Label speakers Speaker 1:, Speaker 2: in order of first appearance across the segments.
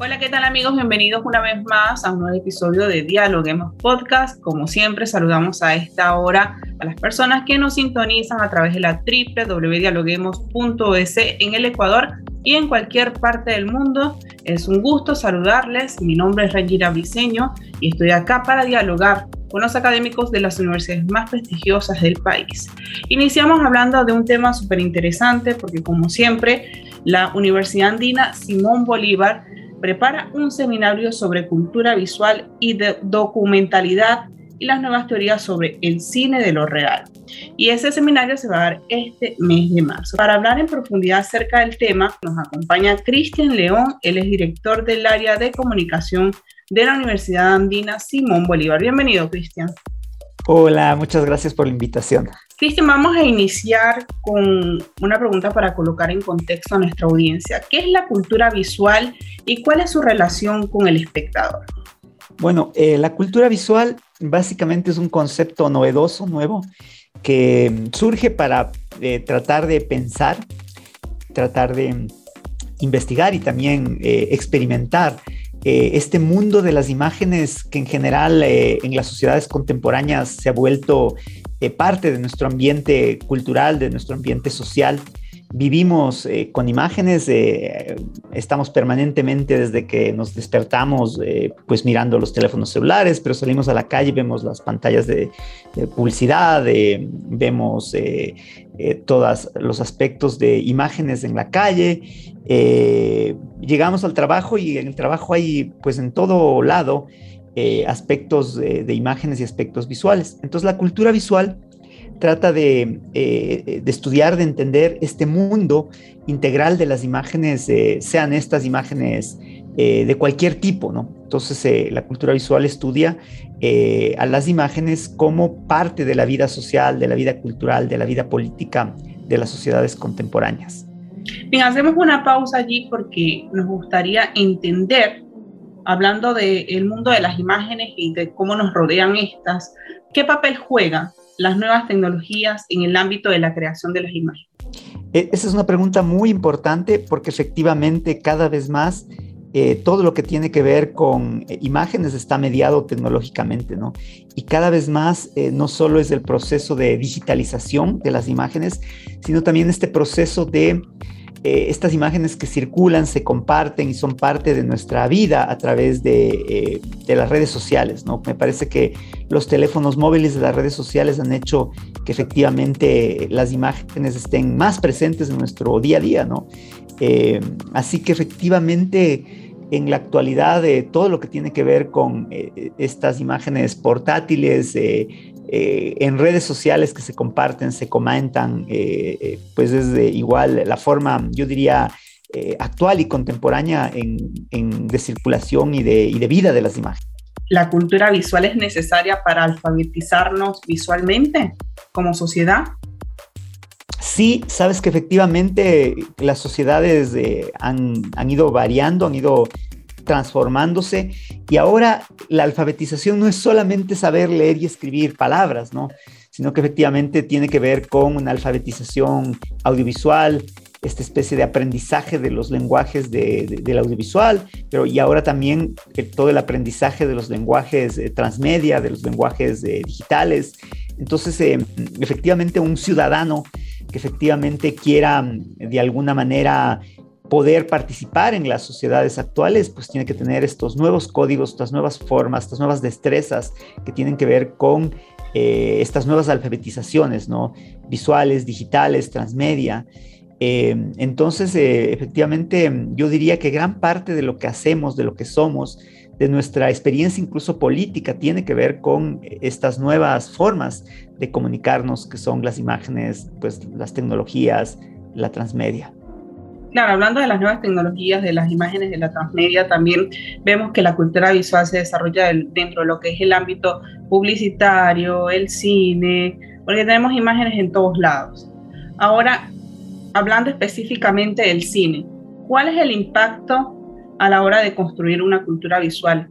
Speaker 1: Hola, ¿qué tal amigos? Bienvenidos una vez más a un nuevo episodio de Dialoguemos Podcast. Como siempre, saludamos a esta hora a las personas que nos sintonizan a través de la www.dialoguemos.es en el Ecuador y en cualquier parte del mundo. Es un gusto saludarles. Mi nombre es Rangira Briseño y estoy acá para dialogar con los académicos de las universidades más prestigiosas del país. Iniciamos hablando de un tema súper interesante porque como siempre la Universidad Andina Simón Bolívar prepara un seminario sobre cultura visual y documentalidad y las nuevas teorías sobre el cine de lo real. Y ese seminario se va a dar este mes de marzo. Para hablar en profundidad acerca del tema, nos acompaña Cristian León, él es director del área de comunicación de la Universidad Andina Simón Bolívar. Bienvenido, Cristian.
Speaker 2: Hola, muchas gracias por la invitación.
Speaker 1: Cristian, vamos a iniciar con una pregunta para colocar en contexto a nuestra audiencia. ¿Qué es la cultura visual y cuál es su relación con el espectador?
Speaker 2: Bueno, eh, la cultura visual básicamente es un concepto novedoso, nuevo, que surge para eh, tratar de pensar, tratar de investigar y también eh, experimentar este mundo de las imágenes que en general en las sociedades contemporáneas se ha vuelto eh, parte de nuestro ambiente cultural, de nuestro ambiente social. Vivimos eh, con imágenes, eh, estamos permanentemente desde que nos despertamos, pues mirando los teléfonos celulares, pero salimos a la calle, vemos las pantallas de, publicidad, vemos todos los aspectos de imágenes en la calle. llegamos al trabajo y en el trabajo hay, pues en todo lado, eh, aspectos de, imágenes y aspectos visuales. Entonces la cultura visual trata de, eh, estudiar, de entender este mundo integral de las imágenes, eh, sean estas imágenes de cualquier tipo, ¿no? Entonces la cultura visual estudia a las imágenes como parte de la vida social, de la vida cultural, de la vida política de las sociedades contemporáneas.
Speaker 1: Bien, hacemos una pausa allí porque nos gustaría entender hablando del mundo de las imágenes y de cómo nos rodean estas, ¿qué papel juegan las nuevas tecnologías en el ámbito de la creación de las imágenes?
Speaker 2: E, esa es una pregunta muy importante porque efectivamente cada vez más eh, todo lo que tiene que ver con eh, imágenes está mediado tecnológicamente, ¿no? Y cada vez más eh, no solo es el proceso de digitalización de las imágenes, sino también este proceso de eh, estas imágenes que circulan, se comparten y son parte de nuestra vida a través de, eh, las redes sociales, ¿no? Me parece que los teléfonos móviles de las redes sociales han hecho que efectivamente las imágenes estén más presentes en nuestro día a día, ¿no? Eh, así que efectivamente en la actualidad todo lo que tiene que ver con estas imágenes portátiles, en redes sociales que se comparten, se comentan, eh, eh, pues es de igual la forma, yo diría, actual y contemporánea en, de circulación y de, y de vida de las imágenes.
Speaker 1: ¿La cultura visual es necesaria para alfabetizarnos visualmente como sociedad?
Speaker 2: Sí, sabes que efectivamente las sociedades han, han, ido variando, han ido transformándose y ahora la alfabetización no es solamente saber leer y escribir palabras, ¿no? sino que efectivamente tiene que ver con una alfabetización audiovisual, esta especie de aprendizaje de los lenguajes del audiovisual, pero y ahora también todo el aprendizaje de los lenguajes eh, transmedia, de los lenguajes eh, digitales. Entonces, eh, efectivamente, un ciudadano que efectivamente quiera de alguna manera poder participar en las sociedades actuales, pues tiene que tener estos nuevos códigos, estas nuevas formas, estas nuevas destrezas que tienen que ver con eh, estas nuevas alfabetizaciones, ¿no? Visuales, digitales, transmedia. Eh, entonces, eh, efectivamente, yo diría que gran parte de lo que hacemos, de lo que somos, de nuestra experiencia incluso política, tiene que ver con estas nuevas formas de comunicarnos, que son las imágenes, pues las tecnologías, la transmedia.
Speaker 1: Claro, hablando de las nuevas tecnologías, de las imágenes, de la transmedia, también vemos que la cultura visual se desarrolla dentro de lo que es el ámbito publicitario, el cine, porque tenemos imágenes en todos lados. Ahora, hablando específicamente del cine, ¿cuál es el impacto a la hora de construir una cultura visual?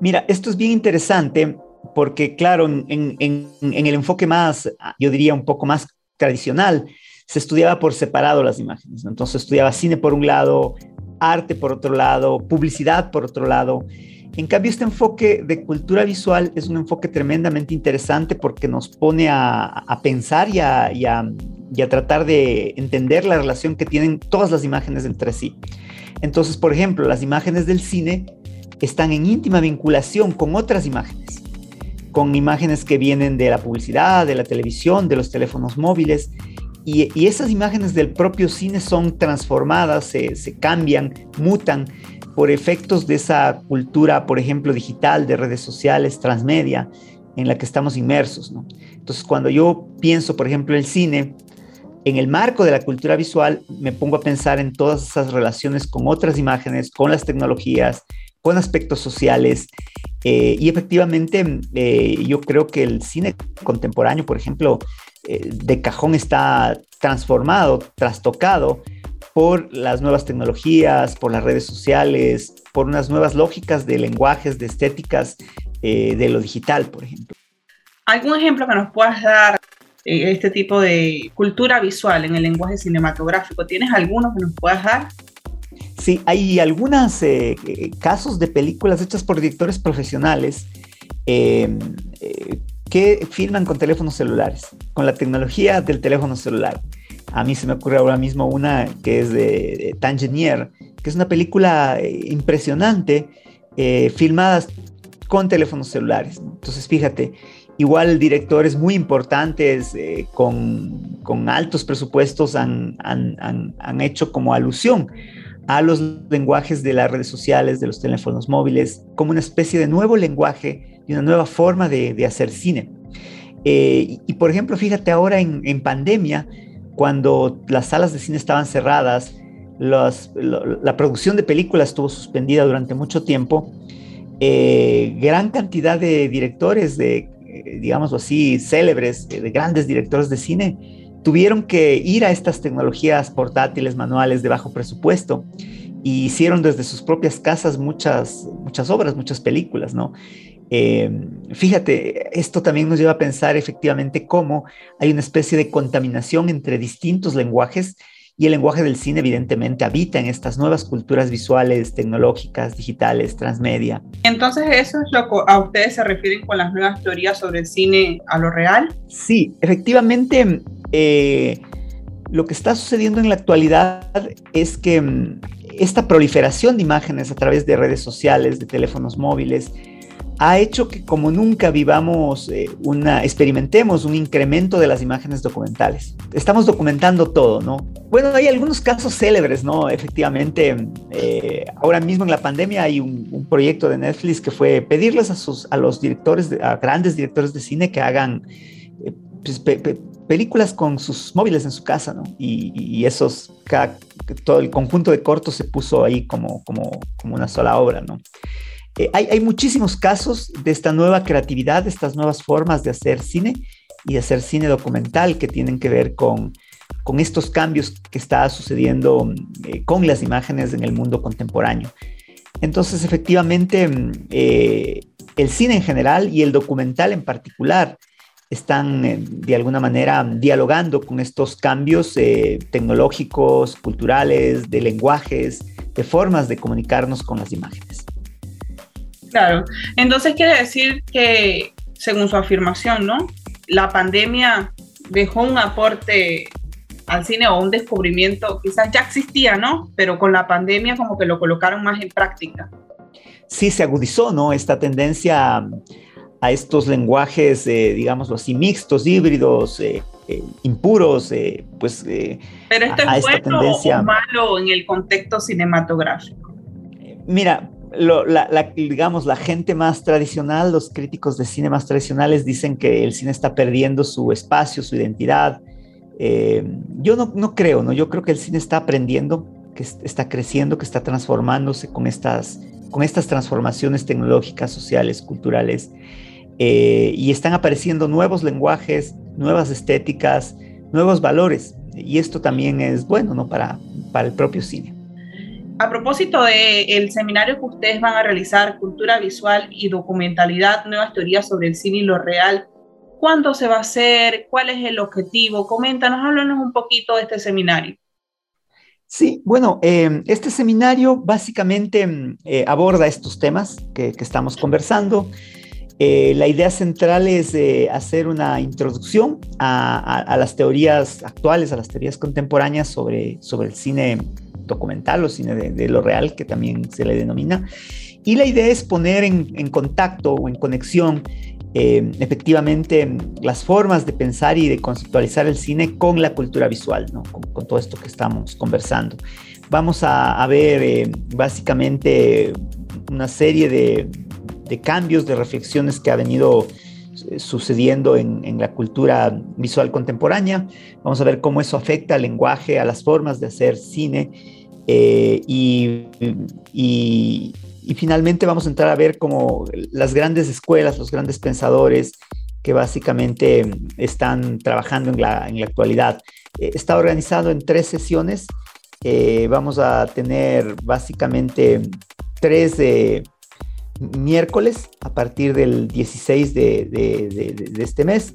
Speaker 2: Mira, esto es bien interesante porque, claro, en, el enfoque más, yo diría un poco más tradicional, se estudiaba por separado las imágenes. Entonces estudiaba cine por un lado, arte por otro lado, publicidad por otro lado. En cambio, este enfoque de cultura visual es un enfoque tremendamente interesante porque nos pone a, pensar y a, y a, tratar de entender la relación que tienen todas las imágenes entre sí. Entonces, por ejemplo, las imágenes del cine están en íntima vinculación con otras imágenes, con imágenes que vienen de la publicidad, de la televisión, de los teléfonos móviles. Y, esas imágenes del propio cine son transformadas, se, cambian, mutan por efectos de esa cultura, por ejemplo, digital, de redes sociales, transmedia, en la que estamos inmersos. ¿no? Entonces, cuando yo pienso, por ejemplo, el cine, en el marco de la cultura visual, me pongo a pensar en todas esas relaciones con otras imágenes, con las tecnologías, con aspectos sociales. Eh, y efectivamente, eh, yo creo que el cine contemporáneo, por ejemplo, eh, de cajón está transformado, trastocado por las nuevas tecnologías, por las redes sociales, por unas nuevas lógicas de lenguajes, de estéticas de lo digital, por ejemplo.
Speaker 1: ¿Algún ejemplo que nos puedas dar este tipo de cultura visual en el lenguaje cinematográfico? ¿Tienes alguno que nos puedas dar?
Speaker 2: Sí, hay algunos eh, eh, casos de películas hechas por directores profesionales eh, que filman con teléfonos celulares, con la tecnología del teléfono celular. A mí se me ocurre ahora mismo una que es de, Tangier, que es una película impresionante, filmada con teléfonos celulares. Entonces, fíjate, igual directores muy importantes con, con, altos presupuestos han, han, han, han hecho como alusión a los lenguajes de las redes sociales, de los teléfonos móviles, como una especie de nuevo lenguaje y una nueva forma de, hacer cine. Eh, y, por ejemplo, fíjate ahora en, pandemia, cuando las salas de cine estaban cerradas, la producción de películas estuvo suspendida durante mucho tiempo, eh, gran cantidad de directores, de, eh, así, célebres, de grandes directores de cine, tuvieron que ir a estas tecnologías portátiles, manuales de bajo presupuesto y hicieron desde sus propias casas muchas, muchas obras, muchas películas, ¿no? Eh, fíjate, esto también nos lleva a pensar efectivamente cómo hay una especie de contaminación entre distintos lenguajes y el lenguaje del cine evidentemente habita en estas nuevas culturas visuales, tecnológicas, digitales, transmedia.
Speaker 1: Entonces, ¿eso es lo que a ustedes se refieren con las nuevas teorías sobre el cine a lo real?
Speaker 2: Sí, efectivamente, eh, lo que está sucediendo en la actualidad es que mm, esta proliferación de imágenes a través de redes sociales, de teléfonos móviles, ha hecho que como nunca vivamos eh, una, experimentemos un incremento de las imágenes documentales. Estamos documentando todo, ¿no? Bueno, hay algunos casos célebres, ¿no? Efectivamente, eh, ahora mismo en la pandemia hay un, proyecto de Netflix que fue pedirles a, sus, a los directores, a grandes directores de cine que hagan pues, películas con sus móviles en su casa, ¿no? Y, esos, todo el conjunto de cortos se puso ahí como, como, como una sola obra, ¿no? Eh, hay, muchísimos casos de esta nueva creatividad, de estas nuevas formas de hacer cine y de hacer cine documental que tienen que ver con, estos cambios que está sucediendo eh, con las imágenes en el mundo contemporáneo. Entonces, efectivamente, mm, eh, el cine en general y el documental en particular están de alguna manera dialogando con estos cambios tecnológicos, culturales, de lenguajes, de formas de comunicarnos con las imágenes.
Speaker 1: Claro, entonces quiere decir que, según su afirmación, ¿no? La pandemia dejó un aporte al cine o un descubrimiento, quizás ya existía, ¿no? Pero con la pandemia como que lo colocaron más en práctica.
Speaker 2: Sí, se agudizó, ¿no? Esta tendencia a estos lenguajes, eh, digámoslo así, mixtos, híbridos, eh, eh, impuros, pues...
Speaker 1: Pero esto es bueno tendencia. o malo en el contexto cinematográfico.
Speaker 2: Mira, la, digamos, la gente más tradicional, los críticos de cine más tradicionales dicen que el cine está perdiendo su espacio, su identidad. yo no, no, creo, ¿no? Yo creo que el cine está aprendiendo, que está creciendo, que está transformándose con estas, con estas transformaciones tecnológicas, sociales, culturales. Eh, y están apareciendo nuevos lenguajes, nuevas estéticas, nuevos valores. Y esto también es bueno ¿no? para, para el propio cine.
Speaker 1: A propósito del seminario que ustedes van a realizar, Cultura Visual y Documentalidad, Nuevas Teorías sobre el Cine y lo Real, ¿cuándo se va a hacer? ¿Cuál es el objetivo? Coméntanos, háblanos un poquito de este seminario.
Speaker 2: Sí, bueno, eh, este seminario básicamente mm, eh, aborda estos temas que, estamos conversando. Eh, la idea central es hacer una introducción a, las teorías actuales, a las teorías contemporáneas sobre, sobre el cine documental o cine de, lo real, que también se le denomina. Y la idea es poner en, contacto o en conexión eh, efectivamente las formas de pensar y de conceptualizar el cine con la cultura visual, ¿no? con, todo esto que estamos conversando. Vamos a, ver eh, básicamente una serie de, de cambios, de reflexiones que ha venido sucediendo en, la cultura visual contemporánea. Vamos a ver cómo eso afecta al lenguaje, a las formas de hacer cine. Eh, y, y, finalmente vamos a entrar a ver cómo las grandes escuelas, los grandes pensadores que básicamente están trabajando en la, en la actualidad. Eh, está organizado en tres sesiones. vamos a tener básicamente tres miércoles a partir del 16 de, este mes,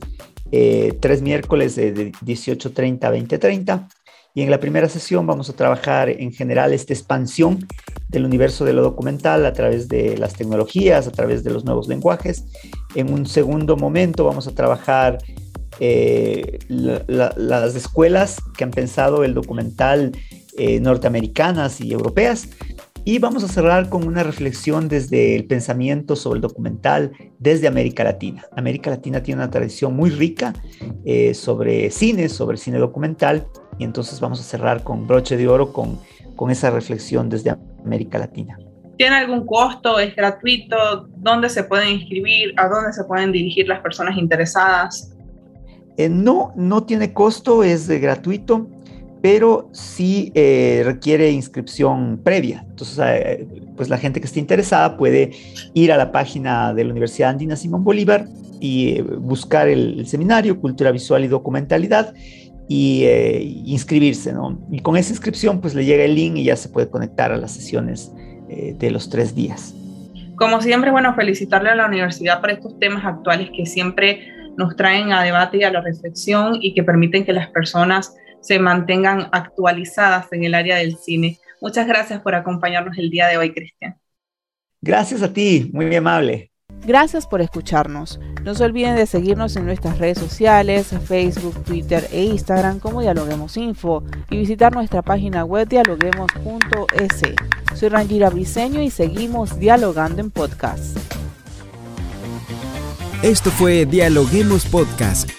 Speaker 2: eh, tres miércoles de 18.30 a 20.30. Y en la primera sesión vamos a trabajar en general esta expansión del universo de lo documental a través de las tecnologías, a través de los nuevos lenguajes. En un segundo momento vamos a trabajar eh, las escuelas que han pensado el documental eh, norteamericanas y europeas y vamos a cerrar con una reflexión desde el pensamiento sobre el documental desde América Latina. América Latina tiene una tradición muy rica eh, sobre cine, sobre cine documental, y entonces vamos a cerrar con broche de oro con, con esa reflexión desde América Latina.
Speaker 1: ¿Tiene algún costo? ¿Es gratuito? ¿Dónde se pueden inscribir? ¿A dónde se pueden dirigir las personas interesadas?
Speaker 2: Eh, no, no tiene costo, es gratuito pero sí eh, requiere inscripción previa. Entonces, eh, pues la gente que esté interesada puede ir a la página de la Universidad Andina Simón Bolívar y eh, buscar el, seminario Cultura Visual y Documentalidad y inscribirse, ¿no? Y con esa inscripción, pues le llega el link y ya se puede conectar a las sesiones de los tres días.
Speaker 1: Como siempre, bueno, felicitarle a la universidad por estos temas actuales que siempre nos traen a debate y a la reflexión y que permiten que las personas se mantengan actualizadas en el área del cine. Muchas gracias por acompañarnos el día de hoy, Cristian.
Speaker 2: Gracias a ti, muy amable.
Speaker 3: Gracias por escucharnos. No se olviden de seguirnos en nuestras redes sociales, Facebook, Twitter e Instagram como Dialoguemos Info y visitar nuestra página web dialoguemos.es. Soy Rangira Briseño y seguimos dialogando en podcast.
Speaker 4: Esto fue Dialoguemos Podcast.